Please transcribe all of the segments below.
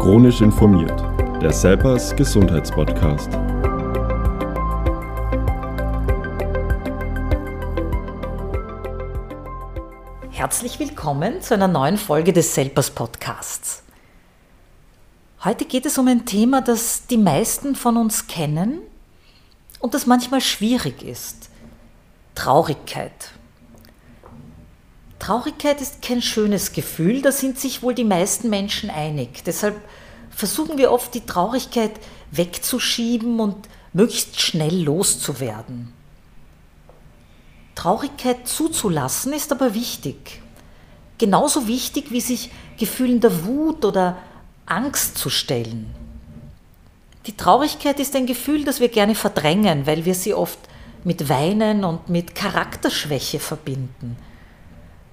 Chronisch informiert, der Selpers Gesundheitspodcast. Herzlich willkommen zu einer neuen Folge des Selpers Podcasts. Heute geht es um ein Thema, das die meisten von uns kennen und das manchmal schwierig ist. Traurigkeit. Traurigkeit ist kein schönes Gefühl, da sind sich wohl die meisten Menschen einig. Deshalb versuchen wir oft die Traurigkeit wegzuschieben und möglichst schnell loszuwerden. Traurigkeit zuzulassen ist aber wichtig. Genauso wichtig wie sich Gefühlen der Wut oder Angst zu stellen. Die Traurigkeit ist ein Gefühl, das wir gerne verdrängen, weil wir sie oft mit Weinen und mit Charakterschwäche verbinden.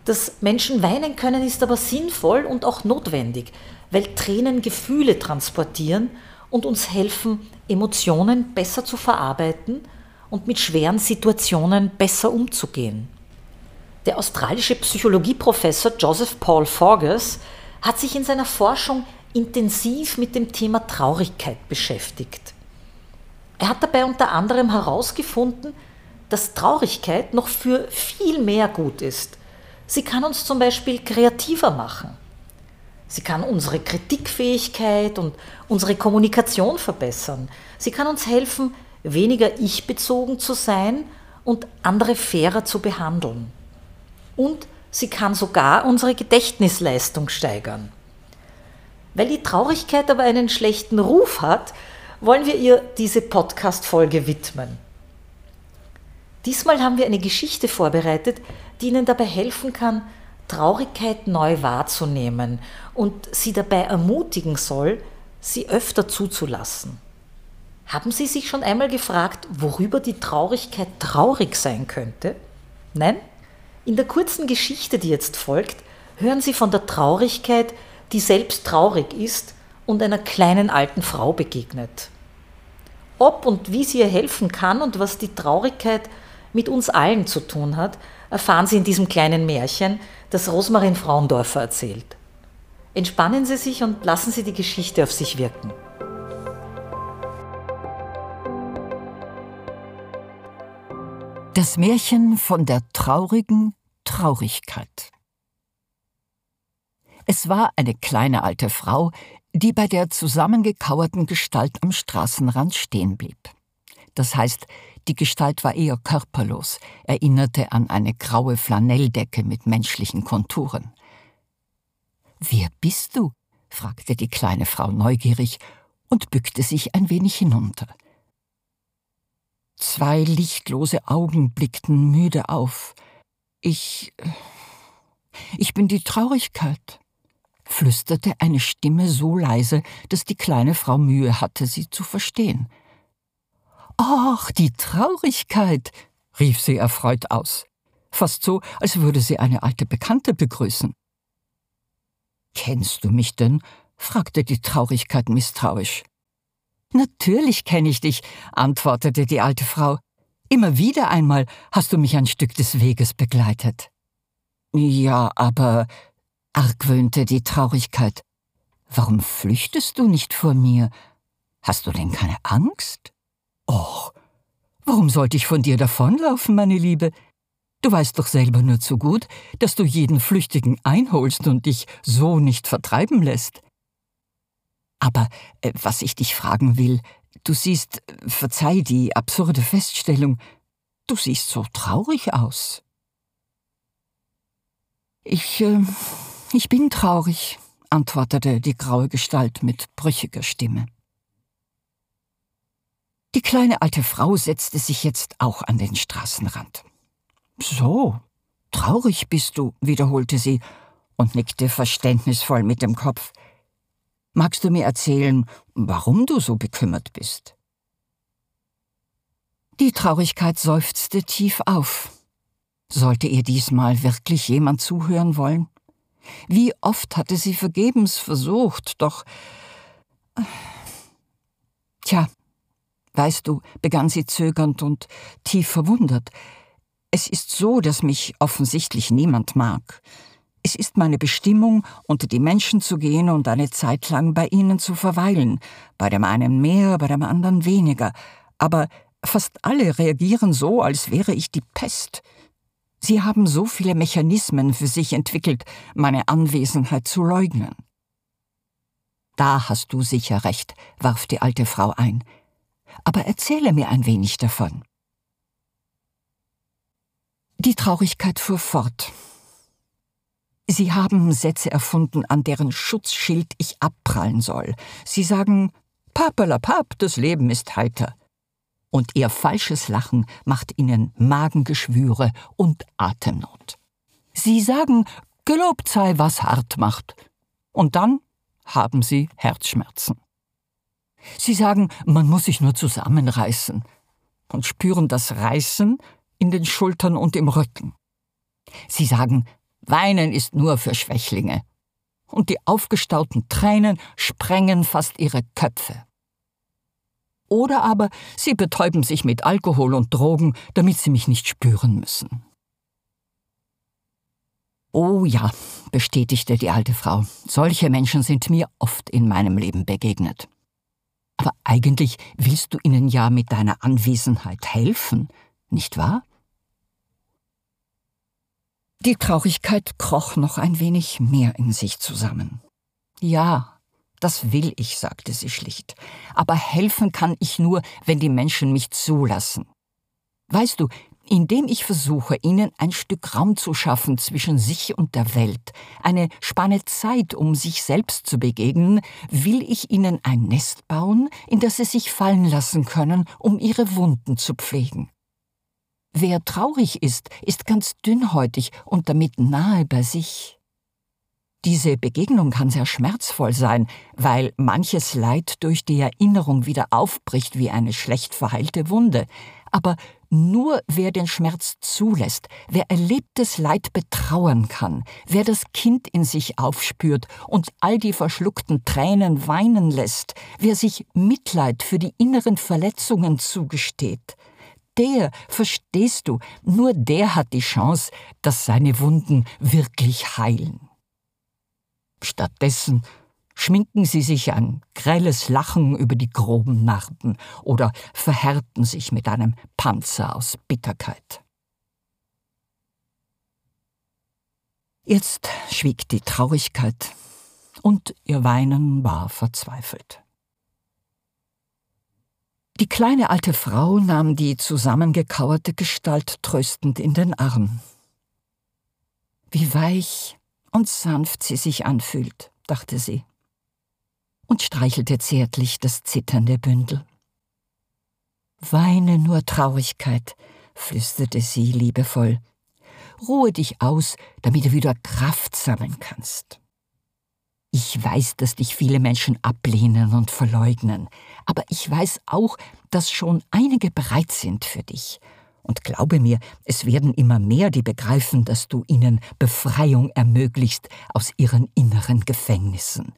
Dass Menschen weinen können, ist aber sinnvoll und auch notwendig, weil Tränen Gefühle transportieren und uns helfen, Emotionen besser zu verarbeiten und mit schweren Situationen besser umzugehen. Der australische Psychologieprofessor Joseph Paul Forges hat sich in seiner Forschung intensiv mit dem Thema Traurigkeit beschäftigt. Er hat dabei unter anderem herausgefunden, dass Traurigkeit noch für viel mehr gut ist Sie kann uns zum Beispiel kreativer machen. Sie kann unsere Kritikfähigkeit und unsere Kommunikation verbessern. Sie kann uns helfen, weniger ich-bezogen zu sein und andere fairer zu behandeln. Und sie kann sogar unsere Gedächtnisleistung steigern. Weil die Traurigkeit aber einen schlechten Ruf hat, wollen wir ihr diese Podcast-Folge widmen. Diesmal haben wir eine Geschichte vorbereitet, die Ihnen dabei helfen kann, Traurigkeit neu wahrzunehmen und Sie dabei ermutigen soll, sie öfter zuzulassen. Haben Sie sich schon einmal gefragt, worüber die Traurigkeit traurig sein könnte? Nein? In der kurzen Geschichte, die jetzt folgt, hören Sie von der Traurigkeit, die selbst traurig ist und einer kleinen alten Frau begegnet. Ob und wie sie ihr helfen kann und was die Traurigkeit mit uns allen zu tun hat, erfahren Sie in diesem kleinen Märchen, das Rosmarin Frauendorfer erzählt. Entspannen Sie sich und lassen Sie die Geschichte auf sich wirken. Das Märchen von der traurigen Traurigkeit. Es war eine kleine alte Frau, die bei der zusammengekauerten Gestalt am Straßenrand stehen blieb. Das heißt, die Gestalt war eher körperlos, erinnerte an eine graue Flanelldecke mit menschlichen Konturen. Wer bist du? fragte die kleine Frau neugierig und bückte sich ein wenig hinunter. Zwei lichtlose Augen blickten müde auf. Ich. Ich bin die Traurigkeit, flüsterte eine Stimme so leise, dass die kleine Frau Mühe hatte, sie zu verstehen. Ach, die Traurigkeit, rief sie erfreut aus, fast so, als würde sie eine alte Bekannte begrüßen. Kennst du mich denn? fragte die Traurigkeit misstrauisch. Natürlich kenne ich dich, antwortete die alte Frau. Immer wieder einmal hast du mich ein Stück des Weges begleitet. Ja, aber, argwöhnte die Traurigkeit, warum flüchtest du nicht vor mir? Hast du denn keine Angst? Och, warum sollte ich von dir davonlaufen, meine Liebe? Du weißt doch selber nur zu gut, dass du jeden Flüchtigen einholst und dich so nicht vertreiben lässt. Aber äh, was ich dich fragen will, du siehst, verzeih die absurde Feststellung, du siehst so traurig aus. Ich, äh, ich bin traurig, antwortete die graue Gestalt mit brüchiger Stimme. Die kleine alte Frau setzte sich jetzt auch an den Straßenrand. So, traurig bist du, wiederholte sie und nickte verständnisvoll mit dem Kopf. Magst du mir erzählen, warum du so bekümmert bist? Die Traurigkeit seufzte tief auf. Sollte ihr diesmal wirklich jemand zuhören wollen? Wie oft hatte sie vergebens versucht, doch. Tja, Weißt du, begann sie zögernd und tief verwundert, es ist so, dass mich offensichtlich niemand mag. Es ist meine Bestimmung, unter die Menschen zu gehen und eine Zeit lang bei ihnen zu verweilen, bei dem einen mehr, bei dem anderen weniger, aber fast alle reagieren so, als wäre ich die Pest. Sie haben so viele Mechanismen für sich entwickelt, meine Anwesenheit zu leugnen. Da hast du sicher recht, warf die alte Frau ein. Aber erzähle mir ein wenig davon. Die Traurigkeit fuhr fort. Sie haben Sätze erfunden, an deren Schutzschild ich abprallen soll. Sie sagen, Papalapap, das Leben ist heiter. Und ihr falsches Lachen macht ihnen Magengeschwüre und Atemnot. Sie sagen, gelobt sei, was hart macht. Und dann haben sie Herzschmerzen. Sie sagen, man muss sich nur zusammenreißen und spüren das Reißen in den Schultern und im Rücken. Sie sagen, Weinen ist nur für Schwächlinge. Und die aufgestauten Tränen sprengen fast ihre Köpfe. Oder aber sie betäuben sich mit Alkohol und Drogen, damit sie mich nicht spüren müssen. Oh ja, bestätigte die alte Frau, solche Menschen sind mir oft in meinem Leben begegnet. Aber eigentlich willst du ihnen ja mit deiner Anwesenheit helfen, nicht wahr? Die Traurigkeit kroch noch ein wenig mehr in sich zusammen. Ja, das will ich, sagte sie schlicht, aber helfen kann ich nur, wenn die Menschen mich zulassen. Weißt du, indem ich versuche, ihnen ein Stück Raum zu schaffen zwischen sich und der Welt, eine Spanne Zeit, um sich selbst zu begegnen, will ich ihnen ein Nest bauen, in das sie sich fallen lassen können, um ihre Wunden zu pflegen. Wer traurig ist, ist ganz dünnhäutig und damit nahe bei sich. Diese Begegnung kann sehr schmerzvoll sein, weil manches Leid durch die Erinnerung wieder aufbricht wie eine schlecht verheilte Wunde. Aber nur wer den Schmerz zulässt, wer erlebtes Leid betrauern kann, wer das Kind in sich aufspürt und all die verschluckten Tränen weinen lässt, wer sich Mitleid für die inneren Verletzungen zugesteht, der, verstehst du, nur der hat die Chance, dass seine Wunden wirklich heilen. Stattdessen schminken sie sich ein grelles Lachen über die groben Narben oder verhärten sich mit einem Panzer aus Bitterkeit. Jetzt schwieg die Traurigkeit und ihr Weinen war verzweifelt. Die kleine alte Frau nahm die zusammengekauerte Gestalt tröstend in den Arm. Wie weich und sanft sie sich anfühlt, dachte sie, und streichelte zärtlich das zitternde Bündel. Weine nur Traurigkeit, flüsterte sie liebevoll. Ruhe dich aus, damit du wieder Kraft sammeln kannst. Ich weiß, dass dich viele Menschen ablehnen und verleugnen, aber ich weiß auch, dass schon einige bereit sind für dich. Und glaube mir, es werden immer mehr, die begreifen, dass du ihnen Befreiung ermöglicht aus ihren inneren Gefängnissen.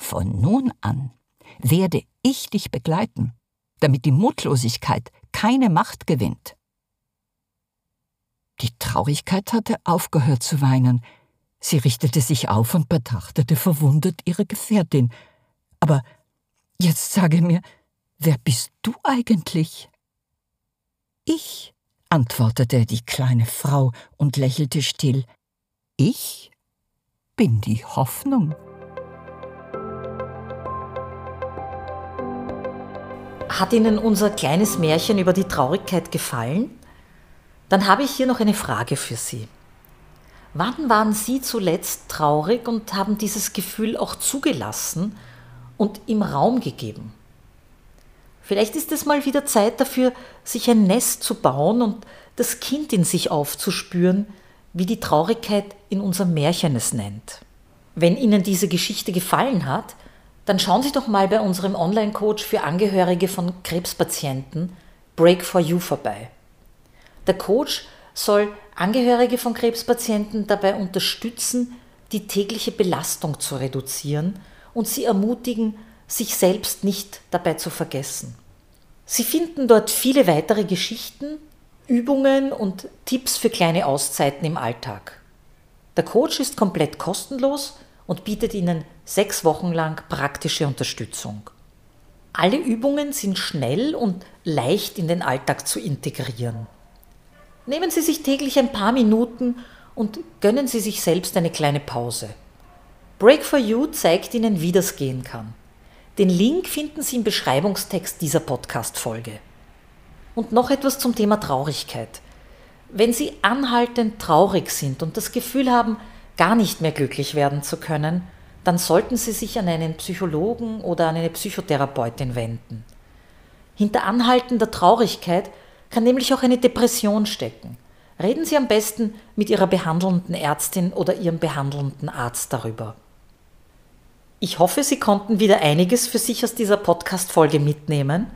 Von nun an werde ich dich begleiten, damit die Mutlosigkeit keine Macht gewinnt. Die Traurigkeit hatte aufgehört zu weinen, Sie richtete sich auf und betrachtete verwundert ihre Gefährtin. Aber jetzt sage mir, wer bist du eigentlich? Ich, antwortete die kleine Frau und lächelte still. Ich bin die Hoffnung. Hat Ihnen unser kleines Märchen über die Traurigkeit gefallen? Dann habe ich hier noch eine Frage für Sie. Wann waren Sie zuletzt traurig und haben dieses Gefühl auch zugelassen und ihm Raum gegeben? Vielleicht ist es mal wieder Zeit dafür, sich ein Nest zu bauen und das Kind in sich aufzuspüren, wie die Traurigkeit in unserem Märchen es nennt. Wenn Ihnen diese Geschichte gefallen hat, dann schauen Sie doch mal bei unserem Online-Coach für Angehörige von Krebspatienten Break for You vorbei. Der Coach soll Angehörige von Krebspatienten dabei unterstützen, die tägliche Belastung zu reduzieren und sie ermutigen, sich selbst nicht dabei zu vergessen. Sie finden dort viele weitere Geschichten, Übungen und Tipps für kleine Auszeiten im Alltag. Der Coach ist komplett kostenlos und bietet Ihnen sechs Wochen lang praktische Unterstützung. Alle Übungen sind schnell und leicht in den Alltag zu integrieren. Nehmen Sie sich täglich ein paar Minuten und gönnen Sie sich selbst eine kleine Pause. Break for You zeigt Ihnen, wie das gehen kann. Den Link finden Sie im Beschreibungstext dieser Podcast-Folge. Und noch etwas zum Thema Traurigkeit. Wenn Sie anhaltend traurig sind und das Gefühl haben, gar nicht mehr glücklich werden zu können, dann sollten Sie sich an einen Psychologen oder an eine Psychotherapeutin wenden. Hinter anhaltender Traurigkeit kann nämlich auch eine Depression stecken. Reden Sie am besten mit Ihrer behandelnden Ärztin oder Ihrem behandelnden Arzt darüber. Ich hoffe, Sie konnten wieder einiges für sich aus dieser Podcast-Folge mitnehmen.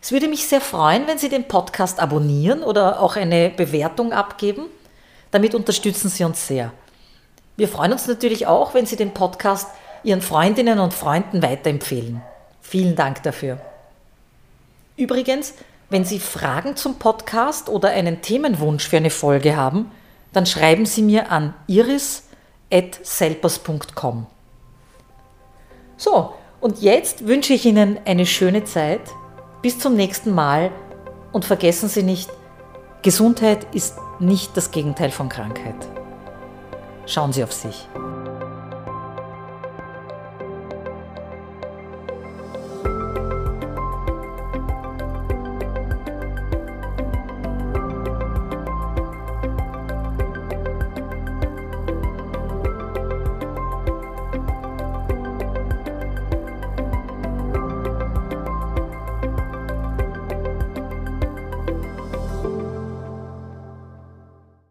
Es würde mich sehr freuen, wenn Sie den Podcast abonnieren oder auch eine Bewertung abgeben. Damit unterstützen Sie uns sehr. Wir freuen uns natürlich auch, wenn Sie den Podcast Ihren Freundinnen und Freunden weiterempfehlen. Vielen Dank dafür. Übrigens, wenn Sie Fragen zum Podcast oder einen Themenwunsch für eine Folge haben, dann schreiben Sie mir an iris.selpers.com. So, und jetzt wünsche ich Ihnen eine schöne Zeit. Bis zum nächsten Mal und vergessen Sie nicht, Gesundheit ist nicht das Gegenteil von Krankheit. Schauen Sie auf sich.